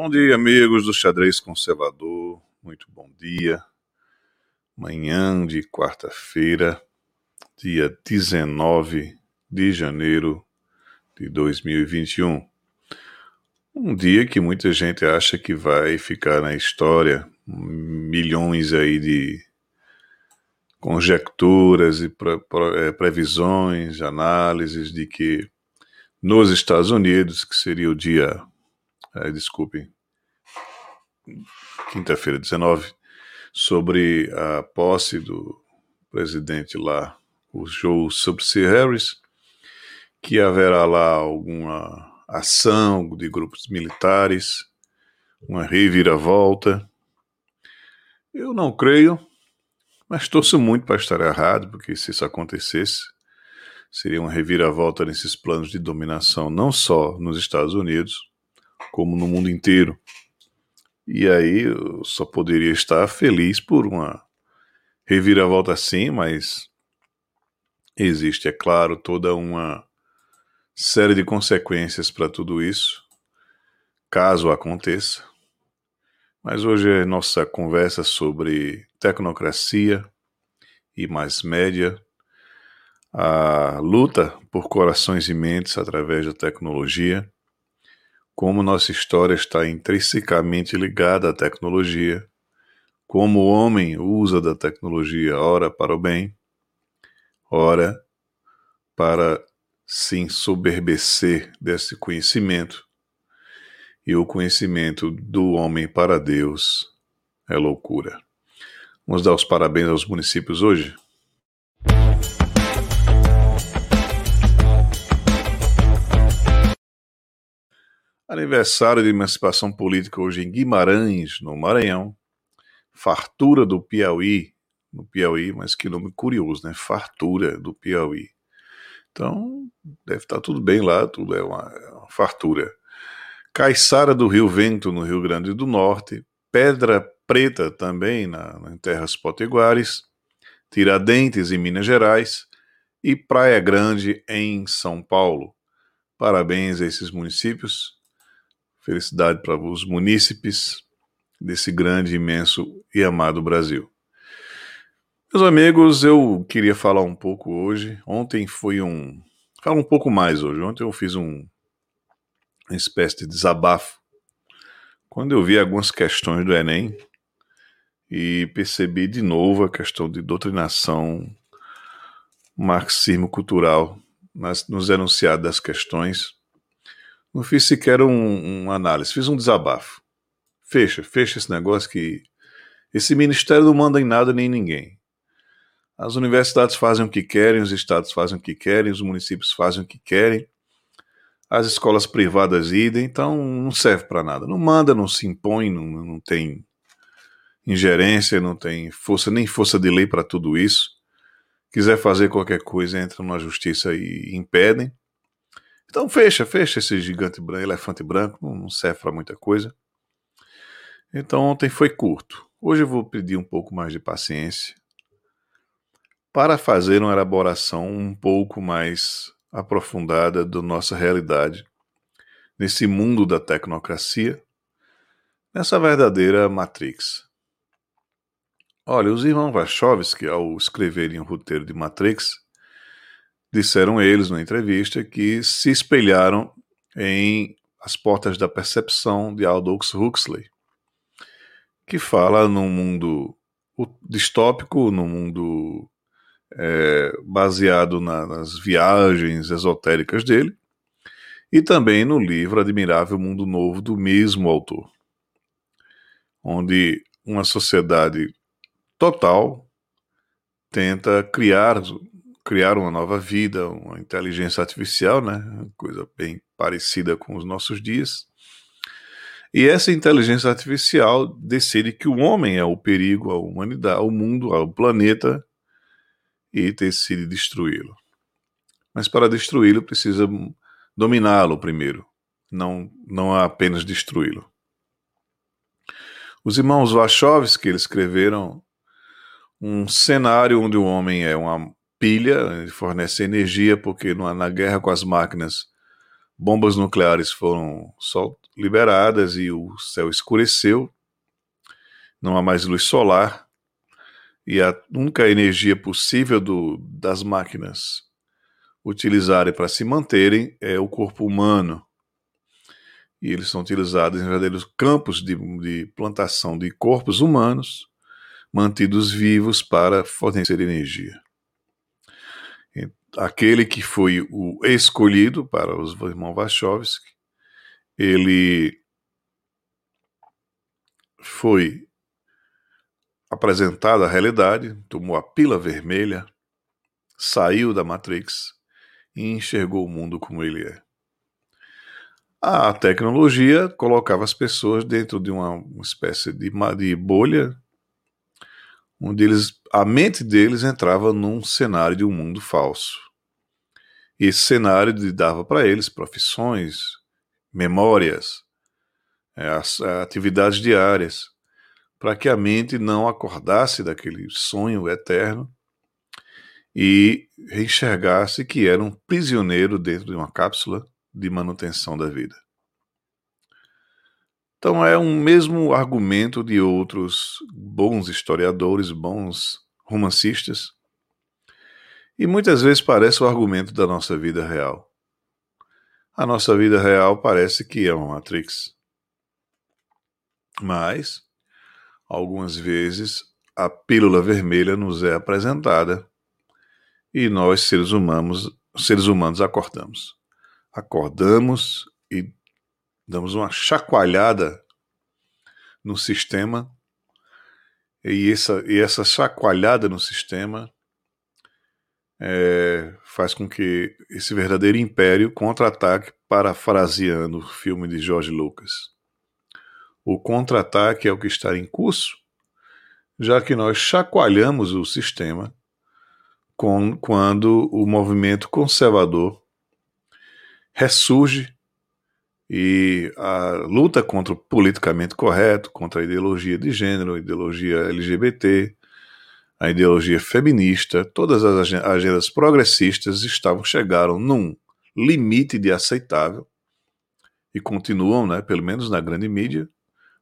Bom dia, amigos do Xadrez Conservador. Muito bom dia. Manhã de quarta-feira, dia 19 de janeiro de 2021. Um dia que muita gente acha que vai ficar na história, milhões aí de conjecturas e é, previsões, análises de que nos Estados Unidos, que seria o dia é, desculpem, quinta-feira, 19, sobre a posse do presidente lá, o Joe Subsea Harris, que haverá lá alguma ação de grupos militares, uma reviravolta. Eu não creio, mas torço muito para estar errado, porque se isso acontecesse, seria uma reviravolta nesses planos de dominação, não só nos Estados Unidos, como no mundo inteiro. E aí eu só poderia estar feliz por uma reviravolta assim, mas existe, é claro, toda uma série de consequências para tudo isso, caso aconteça. Mas hoje é nossa conversa sobre tecnocracia e mais média, a luta por corações e mentes através da tecnologia como nossa história está intrinsecamente ligada à tecnologia, como o homem usa da tecnologia ora para o bem, ora para se ensoberbecer desse conhecimento. E o conhecimento do homem para Deus é loucura. Vamos dar os parabéns aos municípios hoje? Aniversário de emancipação política hoje em Guimarães, no Maranhão. Fartura do Piauí, no Piauí, mas que nome curioso, né? Fartura do Piauí. Então, deve estar tudo bem lá, tudo é uma, é uma fartura. Caiçara do Rio Vento, no Rio Grande do Norte. Pedra Preta, também na, em terras potiguares. Tiradentes, em Minas Gerais. E Praia Grande, em São Paulo. Parabéns a esses municípios Felicidade para os munícipes desse grande, imenso e amado Brasil. Meus amigos, eu queria falar um pouco hoje. Ontem foi um. Fala um pouco mais hoje. Ontem eu fiz um, uma espécie de desabafo. Quando eu vi algumas questões do Enem e percebi de novo a questão de doutrinação, marxismo cultural nas, nos enunciados das questões não fiz sequer um, um análise, fiz um desabafo. Fecha, fecha esse negócio que esse ministério não manda em nada nem em ninguém. As universidades fazem o que querem, os estados fazem o que querem, os municípios fazem o que querem, as escolas privadas idem, então não serve para nada. Não manda, não se impõe, não, não tem ingerência, não tem força, nem força de lei para tudo isso. Quiser fazer qualquer coisa, entram na justiça e impedem. Então fecha, fecha esse gigante branco, elefante branco, não serve para muita coisa. Então ontem foi curto. Hoje eu vou pedir um pouco mais de paciência para fazer uma elaboração um pouco mais aprofundada da nossa realidade nesse mundo da tecnocracia, nessa verdadeira Matrix. Olha, os irmãos Wachowski, ao escreverem o roteiro de Matrix, disseram eles na entrevista que se espelharam em As Portas da Percepção de Aldous Huxley, que fala num mundo distópico, num mundo é, baseado na, nas viagens esotéricas dele, e também no livro Admirável Mundo Novo do mesmo autor, onde uma sociedade total tenta criar criar uma nova vida, uma inteligência artificial, né? Coisa bem parecida com os nossos dias. E essa inteligência artificial decide que o homem é o perigo à humanidade, ao mundo, ao planeta e decide destruí-lo. Mas para destruí-lo precisa dominá-lo primeiro, não não apenas destruí-lo. Os irmãos Wachowski eles escreveram um cenário onde o homem é uma pilha, fornece energia, porque na guerra com as máquinas bombas nucleares foram só liberadas e o céu escureceu, não há mais luz solar, e a única energia possível do, das máquinas utilizarem para se manterem é o corpo humano. E eles são utilizados em verdadeiros campos de, de plantação de corpos humanos mantidos vivos para fornecer energia. Aquele que foi o escolhido para os irmãos Wachowski, ele foi apresentado à realidade, tomou a pila vermelha, saiu da Matrix e enxergou o mundo como ele é. A tecnologia colocava as pessoas dentro de uma, espécie de, de bolha, onde eles, a mente deles entrava num cenário de um mundo falso. E esse cenário dava para eles profissões, memórias, é, as, atividades diárias, para que a mente não acordasse daquele sonho eterno e enxergasse que era um prisioneiro dentro de uma cápsula de manutenção da vida. Então é um mesmo argumento de outros bons historiadores, bons romancistas, e muitas vezes parece o argumento da nossa vida real. A nossa vida real parece que é uma Matrix. Mas, algumas vezes, a pílula vermelha nos é apresentada e nós, seres humanos, seres humanos acordamos. Acordamos damos uma chacoalhada no sistema, e essa, e essa chacoalhada no sistema é, faz com que esse verdadeiro império contra-ataque, parafraseando o filme de George Lucas. O contra-ataque é o que está em curso, já que nós chacoalhamos o sistema com, quando o movimento conservador ressurge e a luta contra o politicamente correto, contra a ideologia de gênero, a ideologia LGBT, a ideologia feminista, todas as agendas progressistas estavam chegaram num limite de aceitável e continuam, né, pelo menos na grande mídia,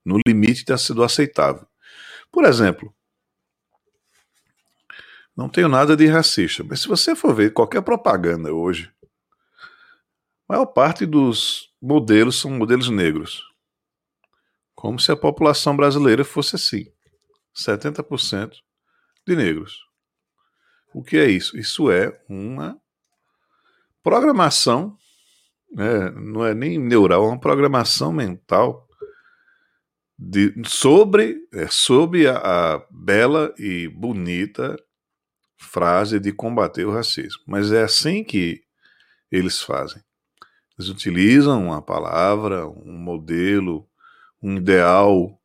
no limite do aceitável. Por exemplo, não tenho nada de racista, mas se você for ver qualquer propaganda hoje, a maior parte dos modelos são modelos negros. Como se a população brasileira fosse assim: 70% de negros. O que é isso? Isso é uma programação, né? não é nem neural, é uma programação mental de, sobre, é, sobre a, a bela e bonita frase de combater o racismo. Mas é assim que eles fazem. Eles utilizam uma palavra, um modelo, um ideal,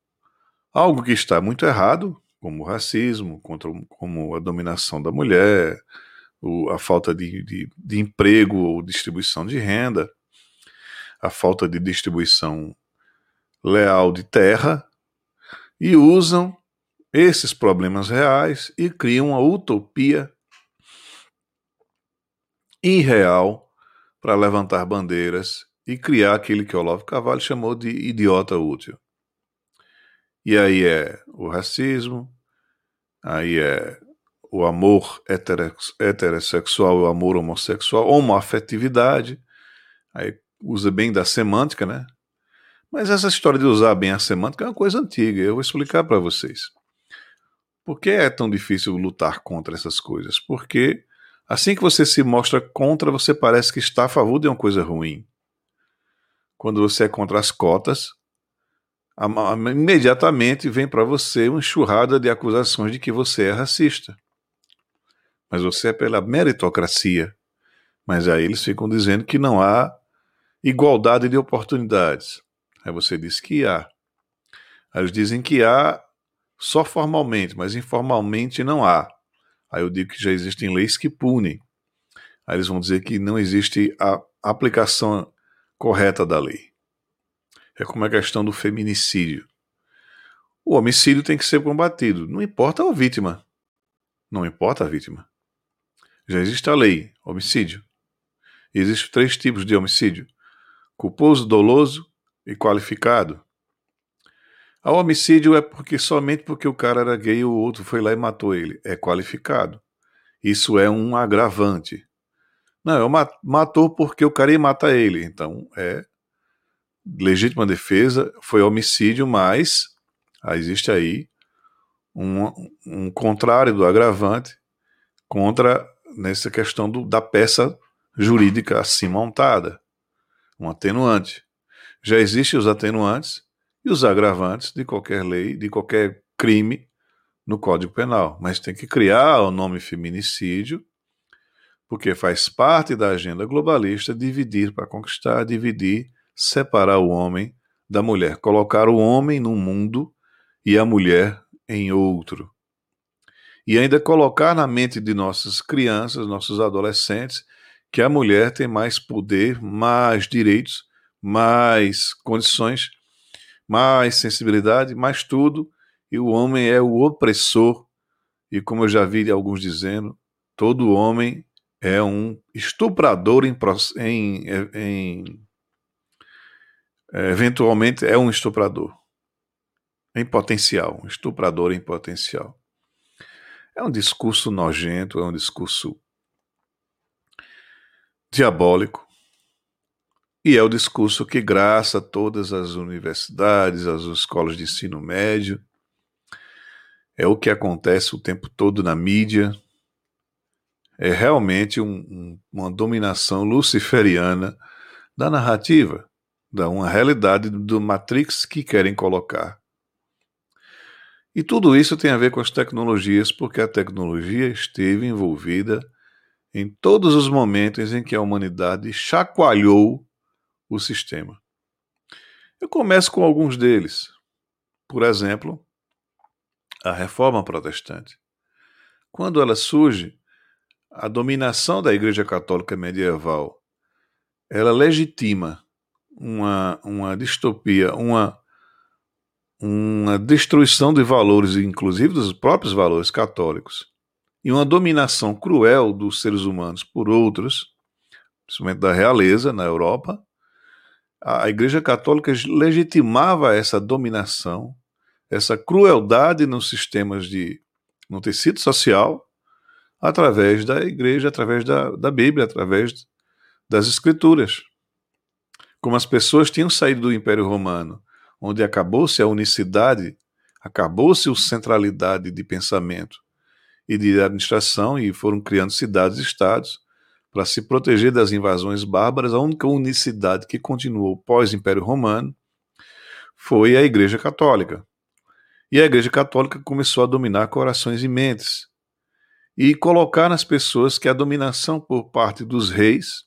algo que está muito errado, como o racismo, contra, como a dominação da mulher, a falta de, de, de emprego ou distribuição de renda, a falta de distribuição leal de terra, e usam esses problemas reais e criam uma utopia irreal para levantar bandeiras e criar aquele que Olavo Carvalho chamou de idiota útil. E aí é o racismo, aí é o amor heterossexual, o amor homossexual, homoafetividade, aí usa bem da semântica, né? Mas essa história de usar bem a semântica é uma coisa antiga, eu vou explicar para vocês. Por que é tão difícil lutar contra essas coisas? Porque assim que você se mostra contra, você parece que está a favor de uma coisa ruim. Quando você é contra as cotas, imediatamente vem para você uma enxurrada de acusações de que você é racista. Mas você é pela meritocracia. Mas aí eles ficam dizendo que não há igualdade de oportunidades. Aí você diz que há. Aí eles dizem que há só formalmente, mas informalmente não há. Aí eu digo que já existem leis que punem. Aí eles vão dizer que não existe a aplicação correta da lei. É como a questão do feminicídio. O homicídio tem que ser combatido, não importa a vítima. Não importa a vítima. Já existe a lei, homicídio. Existem três tipos de homicídio: culposo, doloso e qualificado. O homicídio é porque somente porque o cara era gay o outro foi lá e matou ele. É qualificado. Isso é um agravante. Não, é matou porque o cara ia matar ele. Então é legítima defesa, foi homicídio, mas ah, existe aí um, um contrário do agravante contra nessa questão do, da peça jurídica assim montada, um atenuante. Já existem os atenuantes e os agravantes de qualquer lei, de qualquer crime no Código Penal, mas tem que criar o nome feminicídio, porque faz parte da agenda globalista dividir para conquistar, dividir, separar o homem da mulher, colocar o homem num mundo e a mulher em outro. E ainda colocar na mente de nossas crianças, nossos adolescentes, que a mulher tem mais poder, mais direitos, mais condições, mais sensibilidade, mais tudo, e o homem é o opressor. E como eu já vi alguns dizendo, todo homem é um estuprador em, em, em eventualmente é um estuprador em potencial, um estuprador em potencial. É um discurso nojento, é um discurso diabólico. E é o discurso que graça todas as universidades, as escolas de ensino médio. É o que acontece o tempo todo na mídia. É realmente um, um, uma dominação luciferiana da narrativa, da uma realidade do Matrix que querem colocar. E tudo isso tem a ver com as tecnologias, porque a tecnologia esteve envolvida em todos os momentos em que a humanidade chacoalhou o sistema. Eu começo com alguns deles. Por exemplo, a reforma protestante. Quando ela surge, a dominação da Igreja Católica medieval, ela legitima uma, uma distopia, uma uma destruição de valores, inclusive dos próprios valores católicos, e uma dominação cruel dos seres humanos por outros, principalmente da realeza na Europa, a Igreja Católica legitimava essa dominação, essa crueldade nos sistemas de no tecido social, através da Igreja, através da, da Bíblia, através das Escrituras. Como as pessoas tinham saído do Império Romano onde acabou-se a unicidade, acabou-se a centralidade de pensamento e de administração e foram criando cidades e estados para se proteger das invasões bárbaras. A única unicidade que continuou pós-Império Romano foi a Igreja Católica. E a Igreja Católica começou a dominar corações e mentes e colocar nas pessoas que a dominação por parte dos reis,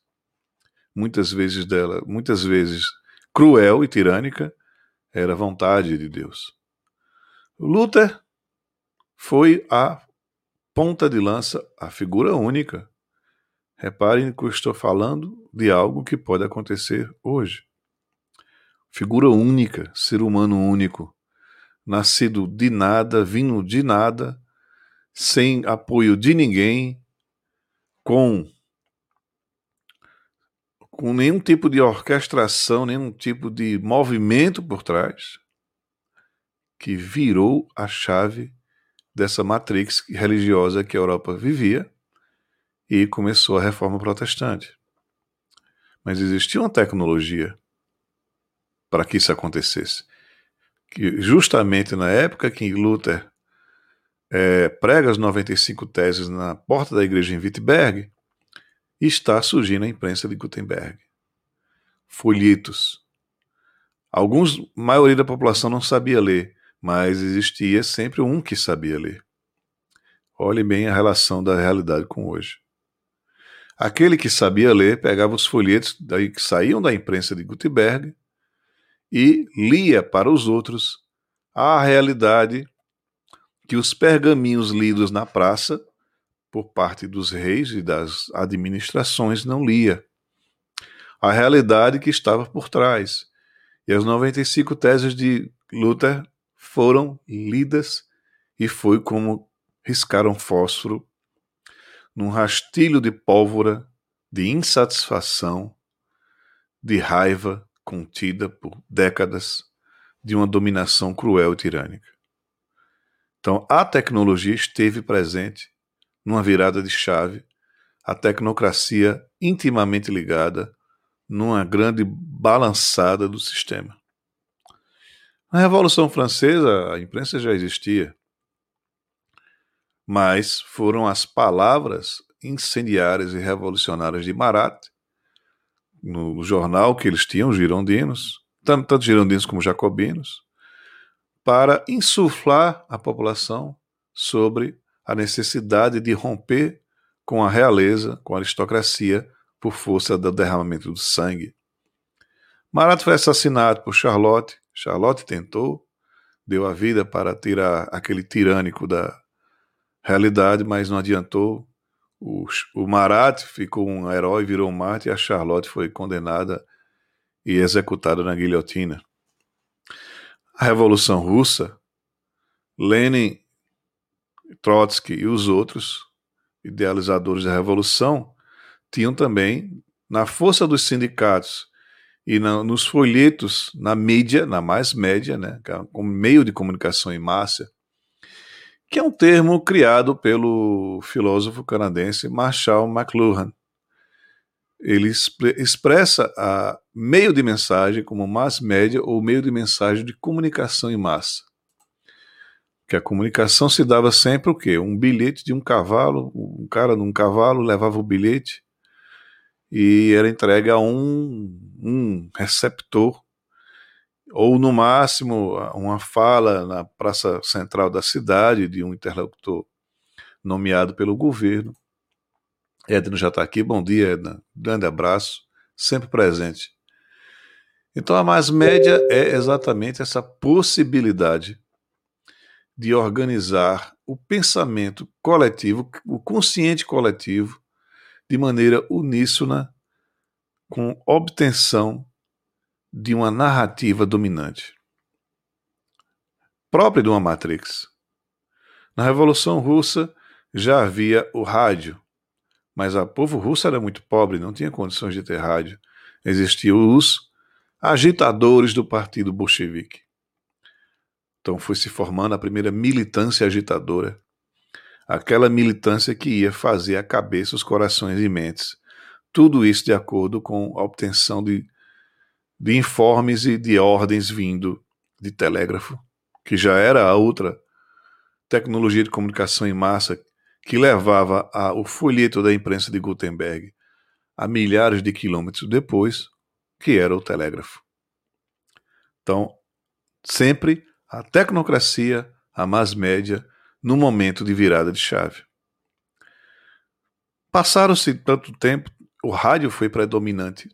muitas vezes dela, muitas vezes cruel e tirânica, era vontade de Deus. Luther foi a ponta de lança, a figura única. Reparem que eu estou falando de algo que pode acontecer hoje. Figura única, ser humano único, nascido de nada, vindo de nada, sem apoio de ninguém, com com nenhum tipo de orquestração, nenhum tipo de movimento por trás, que virou a chave dessa matrix religiosa que a Europa vivia e começou a reforma protestante. Mas existia uma tecnologia para que isso acontecesse. Que justamente na época que Luther é, prega as 95 teses na porta da igreja em Wittenberg, está surgindo a imprensa de Gutenberg. Folhetos. Alguns, a maioria da população não sabia ler, mas existia sempre um que sabia ler. Olhe bem a relação da realidade com hoje. Aquele que sabia ler pegava os folhetos daí que saíam da imprensa de Gutenberg e lia para os outros a realidade que os pergaminhos lidos na praça por parte dos reis e das administrações não lia. A realidade que estava por trás. E as 95 teses de Luther foram lidas e foi como riscaram fósforo num rastilho de pólvora, de insatisfação, de raiva contida por décadas de uma dominação cruel e tirânica. Então, a tecnologia esteve presente numa virada de chave, a tecnocracia intimamente ligada numa grande balançada do sistema. Na Revolução Francesa, a imprensa já existia, mas foram as palavras incendiárias e revolucionárias de Marat, no jornal que eles tinham, os girondinos, tanto girondinos como jacobinos, para insuflar a população sobre a necessidade de romper com a realeza, com a aristocracia, por força do derramamento do sangue. Marat foi assassinado por Charlotte. Charlotte tentou, deu a vida para tirar aquele tirânico da realidade, mas não adiantou. O, o Marat ficou um herói, virou um mártir, e a Charlotte foi condenada e executada na guilhotina. A Revolução Russa, Lenin, Trotsky e os outros idealizadores da Revolução tinham também, na força dos sindicatos e na, nos folhetos, na mídia, na mais média, né, é como meio de comunicação em massa, que é um termo criado pelo filósofo canadense Marshall McLuhan. Ele expressa a meio de mensagem como mass média ou meio de mensagem de comunicação em massa. Que a comunicação se dava sempre o quê? Um bilhete de um cavalo, um cara num cavalo levava o bilhete e era entregue a um, um receptor ou no máximo uma fala na praça central da cidade de um interlocutor nomeado pelo governo. Edna já está aqui, bom dia Edna, grande abraço, sempre presente. Então a mais média é exatamente essa possibilidade de organizar o pensamento coletivo, o consciente coletivo, de maneira uníssona, com obtenção de uma narrativa dominante, própria de uma Matrix. Na Revolução Russa já havia o rádio, mas o povo russo era muito pobre, não tinha condições de ter rádio. Existiam os agitadores do partido bolchevique. Então foi se formando a primeira militância agitadora, aquela militância que ia fazer a cabeça, os corações e mentes. Tudo isso de acordo com a obtenção de de informes e de ordens vindo de telégrafo, que já era a outra tecnologia de comunicação em massa que levava a, o folheto da imprensa de Gutenberg a milhares de quilômetros depois, que era o telégrafo. Então, sempre a tecnocracia, a mass média, no momento de virada de chave. Passaram-se tanto tempo, o rádio foi predominante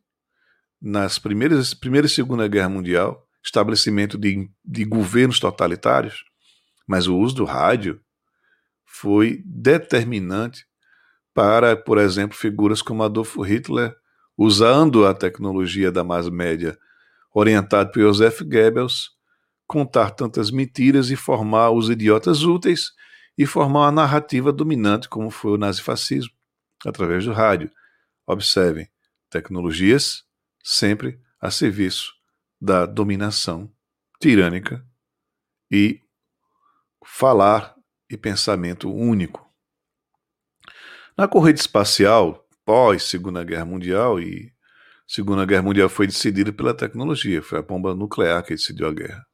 nas primeiras primeira e segunda guerra mundial, estabelecimento de, de governos totalitários, mas o uso do rádio foi determinante para, por exemplo, figuras como Adolfo Hitler, usando a tecnologia da mass média, orientado por Joseph Goebbels, contar tantas mentiras e formar os idiotas úteis e formar uma narrativa dominante como foi o nazifascismo, através do rádio. Observem, tecnologias sempre a serviço da dominação tirânica e falar e pensamento único. Na corrida espacial, pós Segunda Guerra Mundial, e Segunda Guerra Mundial foi decidida pela tecnologia, foi a bomba nuclear que decidiu a guerra.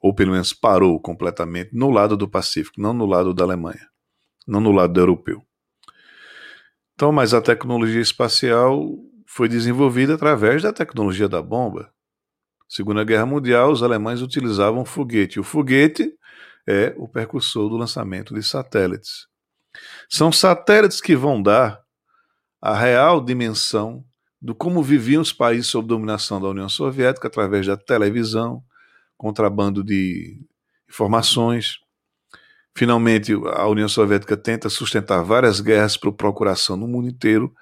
Ou pelo menos parou completamente no lado do Pacífico, não no lado da Alemanha, não no lado europeu. Então, mas a tecnologia espacial foi desenvolvida através da tecnologia da bomba. Segunda Guerra Mundial, os alemães utilizavam foguete. O foguete é o percursor do lançamento de satélites. São satélites que vão dar a real dimensão do como viviam os países sob dominação da União Soviética através da televisão, contrabando de informações. Finalmente, a União Soviética tenta sustentar várias guerras por procuração no mundo inteiro,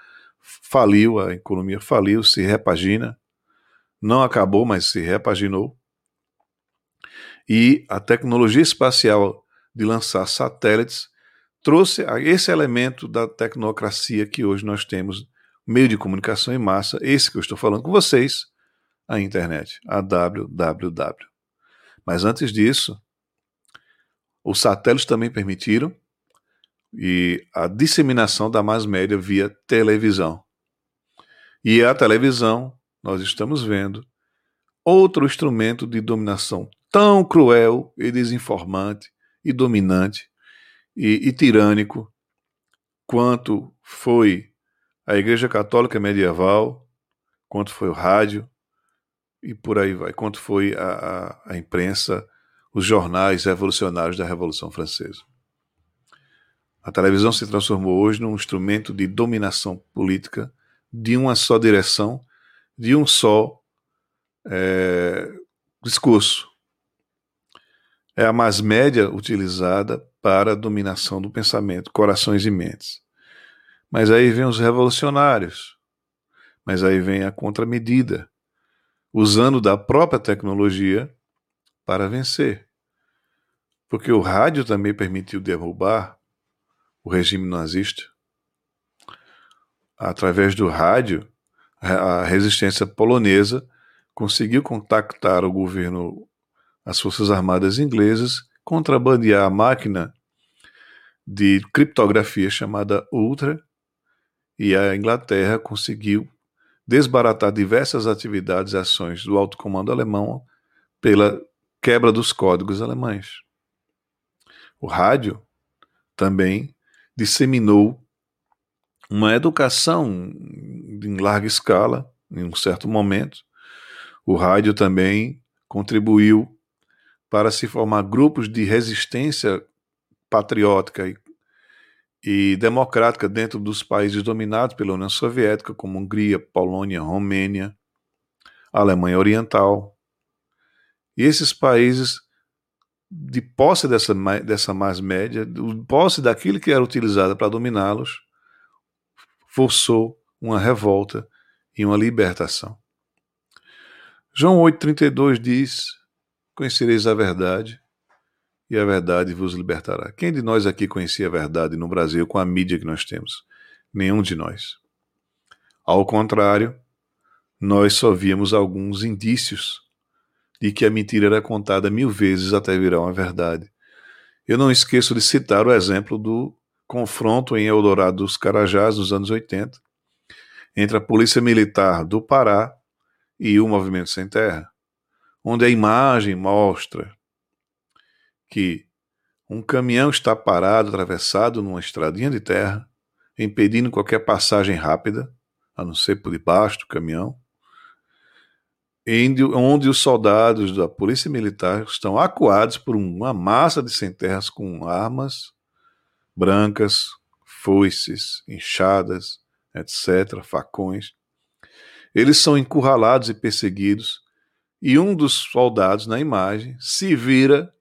faliu, a economia faliu, se repagina, não acabou, mas se repaginou. E a tecnologia espacial de lançar satélites trouxe esse elemento da tecnocracia que hoje nós temos meio de comunicação em massa, esse que eu estou falando com vocês, a internet, a www. Mas antes disso, os satélites também permitiram e a disseminação da mass média via televisão. E a televisão, nós estamos vendo, outro instrumento de dominação tão cruel e desinformante e dominante e, e tirânico quanto foi a Igreja Católica Medieval, quanto foi o rádio e por aí vai, quanto foi a, a, a imprensa, os jornais revolucionários da Revolução Francesa. A televisão se transformou hoje num instrumento de dominação política de uma só direção, de um só é, discurso. É a mais média utilizada para a dominação do pensamento, corações e mentes. Mas aí vem os revolucionários, mas aí vem a contramedida, usando da própria tecnologia para vencer. Porque o rádio também permitiu derrubar o regime nazista. Através do rádio, a resistência polonesa conseguiu contactar o governo, as Forças Armadas inglesas, contrabandear a máquina de criptografia chamada Ultra, e a Inglaterra conseguiu desbaratar diversas atividades e ações do alto comando alemão pela quebra dos códigos alemães. O rádio também disseminou uma educação em larga escala, em um certo momento. O rádio também contribuiu para se formar grupos de resistência patriótica e, e democrática dentro dos países dominados pela União Soviética, como Hungria, Polônia, Romênia, Alemanha Oriental. E esses países de posse dessa, dessa mais média, de posse daquilo que era utilizado para dominá-los, forçou uma revolta e uma libertação. João 8,32 diz: Conhecereis a verdade, e a verdade vos libertará. Quem de nós aqui conhecia a verdade no Brasil com a mídia que nós temos? Nenhum de nós. Ao contrário, nós só víamos alguns indícios de que a mentira era contada mil vezes até virar uma verdade. Eu não esqueço de citar o exemplo do confronto em Eldorado dos Carajás nos anos 80 entre a Polícia Militar do Pará e o Movimento Sem Terra, onde a imagem mostra que um caminhão está parado, atravessado numa estradinha de terra, impedindo qualquer passagem rápida, a não ser por debaixo do caminhão, onde os soldados da Polícia Militar estão acuados por uma massa de sem-terras com armas brancas, foices, enxadas, etc., facões. Eles são encurralados e perseguidos, e um dos soldados na imagem se vira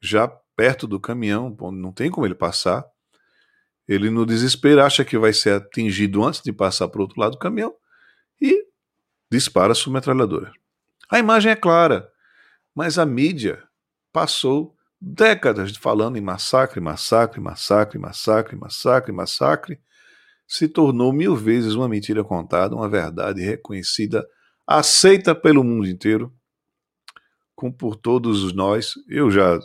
já perto do caminhão, não tem como ele passar. Ele, no desespero, acha que vai ser atingido antes de passar para o outro lado do caminhão e dispara sua metralhadora. A imagem é clara, mas a mídia passou décadas falando em massacre, massacre, massacre, massacre, massacre, massacre, se tornou mil vezes uma mentira contada, uma verdade reconhecida, aceita pelo mundo inteiro, como por todos nós. Eu já,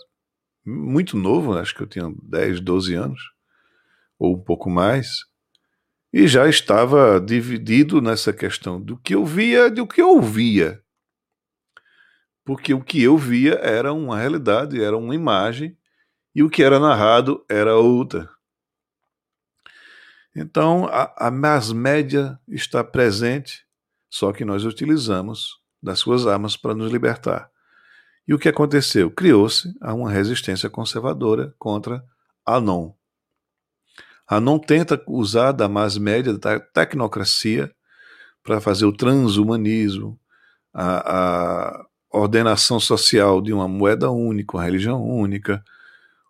muito novo, acho que eu tinha 10, 12 anos, ou um pouco mais, e já estava dividido nessa questão do que eu via do que eu ouvia porque o que eu via era uma realidade, era uma imagem, e o que era narrado era outra. Então, a, a mass média está presente, só que nós utilizamos das suas armas para nos libertar. E o que aconteceu? Criou-se uma resistência conservadora contra a non. A non tenta usar da mass média, da tecnocracia, para fazer o transhumanismo, a, a, ordenação social de uma moeda única, uma religião única,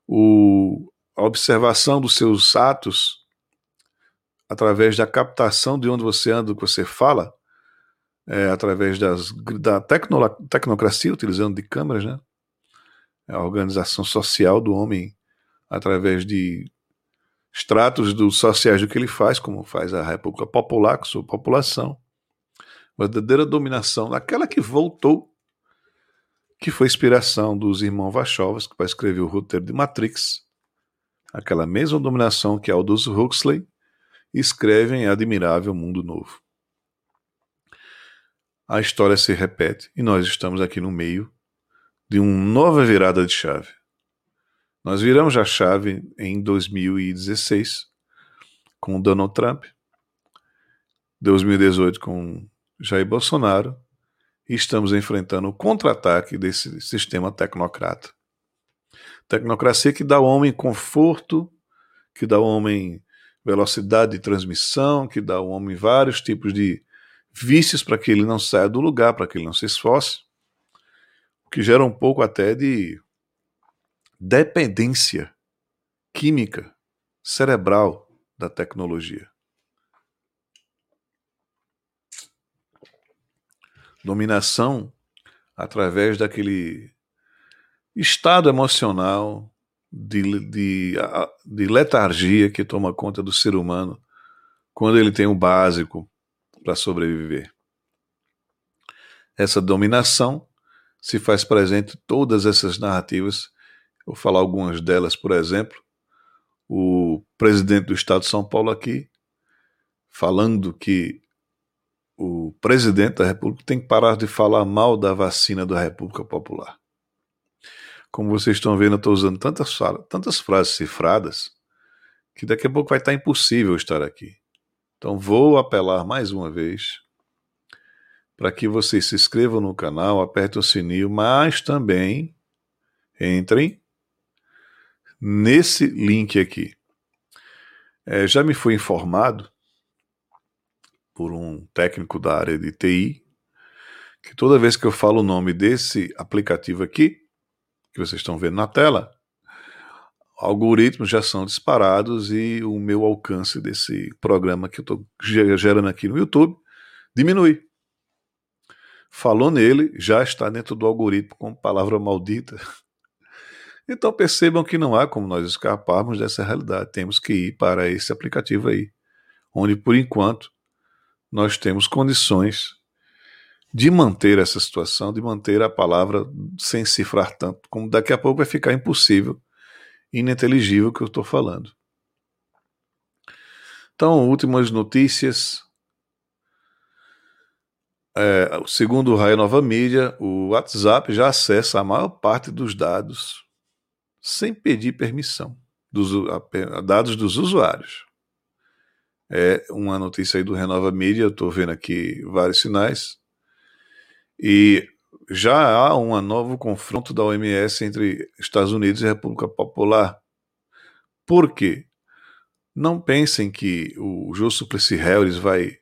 o, a observação dos seus atos através da captação de onde você anda, do que você fala, é, através das, da tecno, tecnocracia, utilizando de câmeras, né? É a organização social do homem através de extratos dos sociais do que ele faz, como faz a República Popular com sua população. Verdadeira dominação, aquela que voltou, que foi inspiração dos irmãos Wachowski, que escrever o roteiro de Matrix, aquela mesma dominação que Aldous Huxley escreve em Admirável Mundo Novo. A história se repete e nós estamos aqui no meio de uma nova virada de chave. Nós viramos a chave em 2016 com Donald Trump, 2018 com Jair Bolsonaro e estamos enfrentando o contra-ataque desse sistema tecnocrata. Tecnocracia que dá ao homem conforto, que dá ao homem velocidade de transmissão, que dá ao homem vários tipos de vícios para que ele não saia do lugar, para que ele não se esforce, o que gera um pouco até de dependência química, cerebral da tecnologia. Dominação através daquele estado emocional de, de, de letargia que toma conta do ser humano quando ele tem o básico para sobreviver. Essa dominação se faz presente em todas essas narrativas Vou falar algumas delas, por exemplo. O presidente do Estado de São Paulo aqui, falando que o presidente da República tem que parar de falar mal da vacina da República Popular. Como vocês estão vendo, eu estou usando tantas, tantas frases cifradas que daqui a pouco vai estar impossível estar aqui. Então vou apelar mais uma vez para que vocês se inscrevam no canal, apertem o sininho, mas também entrem nesse link aqui. É, já me foi informado por um técnico da área de TI que toda vez que eu falo o nome desse aplicativo aqui, que vocês estão vendo na tela, algoritmos já são disparados e o meu alcance desse programa que eu estou gerando aqui no YouTube diminui. Falou nele, já está dentro do algoritmo com palavra maldita. Então percebam que não há como nós escaparmos dessa realidade. Temos que ir para esse aplicativo aí, onde por enquanto nós temos condições de manter essa situação, de manter a palavra sem cifrar tanto, como daqui a pouco vai ficar impossível, ininteligível o que eu estou falando. Então, últimas notícias. É, segundo o Raio Nova Mídia, o WhatsApp já acessa a maior parte dos dados sem pedir permissão, dos, dados dos usuários. É uma notícia aí do Renova Mídia, eu estou vendo aqui vários sinais. E já há um novo confronto da OMS entre Estados Unidos e República Popular. Por quê? Não pensem que o Jô Suplicy Harris vai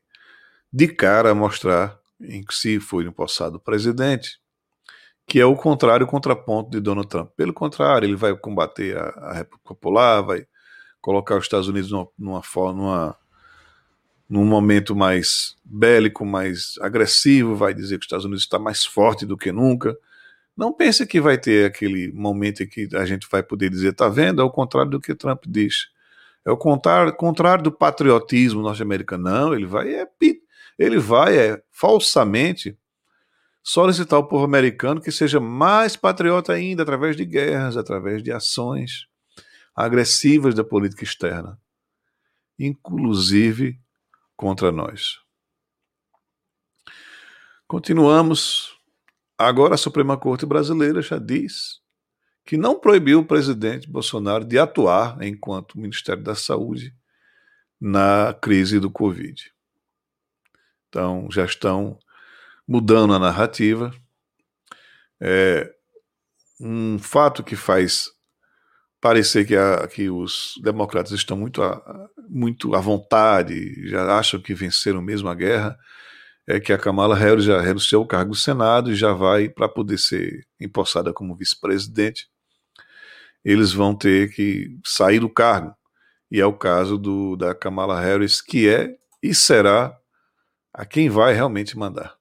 de cara mostrar em que se foi empossado presidente que é o contrário, o contraponto de Donald Trump. Pelo contrário, ele vai combater a, a República Popular, vai colocar os Estados Unidos numa, numa, numa, num momento mais bélico, mais agressivo, vai dizer que os Estados Unidos está mais forte do que nunca. Não pense que vai ter aquele momento em que a gente vai poder dizer, tá vendo? É o contrário do que Trump diz. É o contrário, contrário do patriotismo norte-americano. Não, ele vai é, ele vai é falsamente solicitar ao povo americano que seja mais patriota ainda através de guerras, através de ações agressivas da política externa, inclusive contra nós. Continuamos. Agora a Suprema Corte Brasileira já diz que não proibiu o presidente Bolsonaro de atuar enquanto Ministério da Saúde na crise do Covid. Então, já estão mudando a narrativa. É um fato que faz parecer que, a, que os democratas estão muito muito à vontade, já acham que venceram mesmo a guerra, é que a Kamala Harris já renunciou ao cargo do Senado e já vai para poder ser empossada como vice-presidente. Eles vão ter que sair do cargo. E é o caso do, da Kamala Harris, que é e será a quem vai realmente mandar.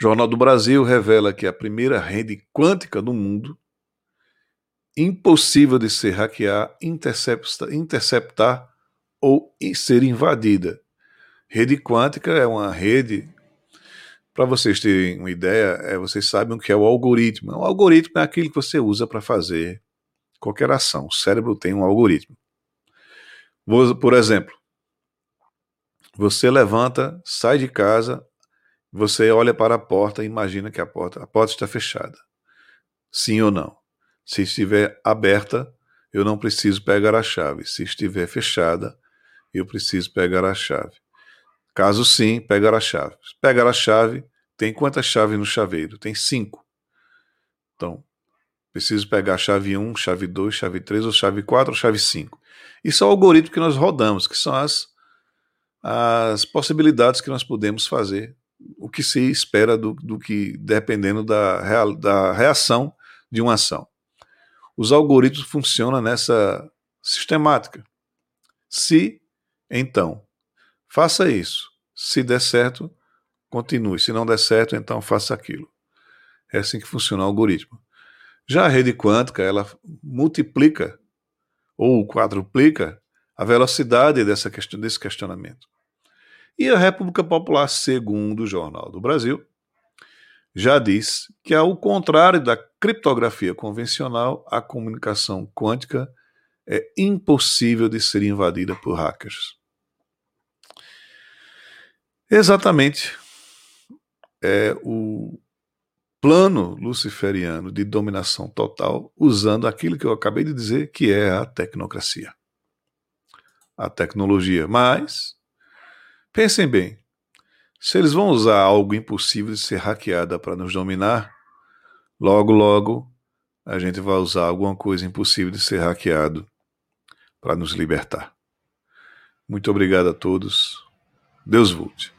Jornal do Brasil revela que a primeira rede quântica do mundo impossível de ser hackear, interceptar, interceptar ou ser invadida. Rede quântica é uma rede. Para vocês terem uma ideia, é, vocês sabem o que é o algoritmo. O algoritmo é aquilo que você usa para fazer qualquer ação. O cérebro tem um algoritmo. Por exemplo, você levanta, sai de casa, você olha para a porta e imagina que a porta, a porta está fechada. Sim ou não? Se estiver aberta, eu não preciso pegar a chave. Se estiver fechada, eu preciso pegar a chave. Caso sim, pegar a chave. Pegar a chave, tem quantas chaves no chaveiro? Tem cinco. Então, preciso pegar a chave 1, chave 2, chave 3, ou chave 4, ou chave 5. Isso é o algoritmo que nós rodamos, que são as, as possibilidades que nós podemos fazer, o que se espera do, do que, dependendo da, real, da reação de uma ação. Os algoritmos funcionam nessa sistemática. Se, então, faça isso. Se der certo, continue. Se não der certo, então faça aquilo. É assim que funciona o algoritmo. Já a rede quântica, ela multiplica ou quadruplica a velocidade dessa questão, desse questionamento. E a República Popular, segundo o Jornal do Brasil, já diz que, ao contrário da criptografia convencional, a comunicação quântica é impossível de ser invadida por hackers. Exatamente. É o plano luciferiano de dominação total usando aquilo que eu acabei de dizer, que é a tecnocracia. A tecnologia. Mas, pensem bem, se eles vão usar algo impossível de ser hackeada para nos dominar, logo, logo, a gente vai usar alguma coisa impossível de ser hackeado para nos libertar. Muito obrigado a todos. Deus volte.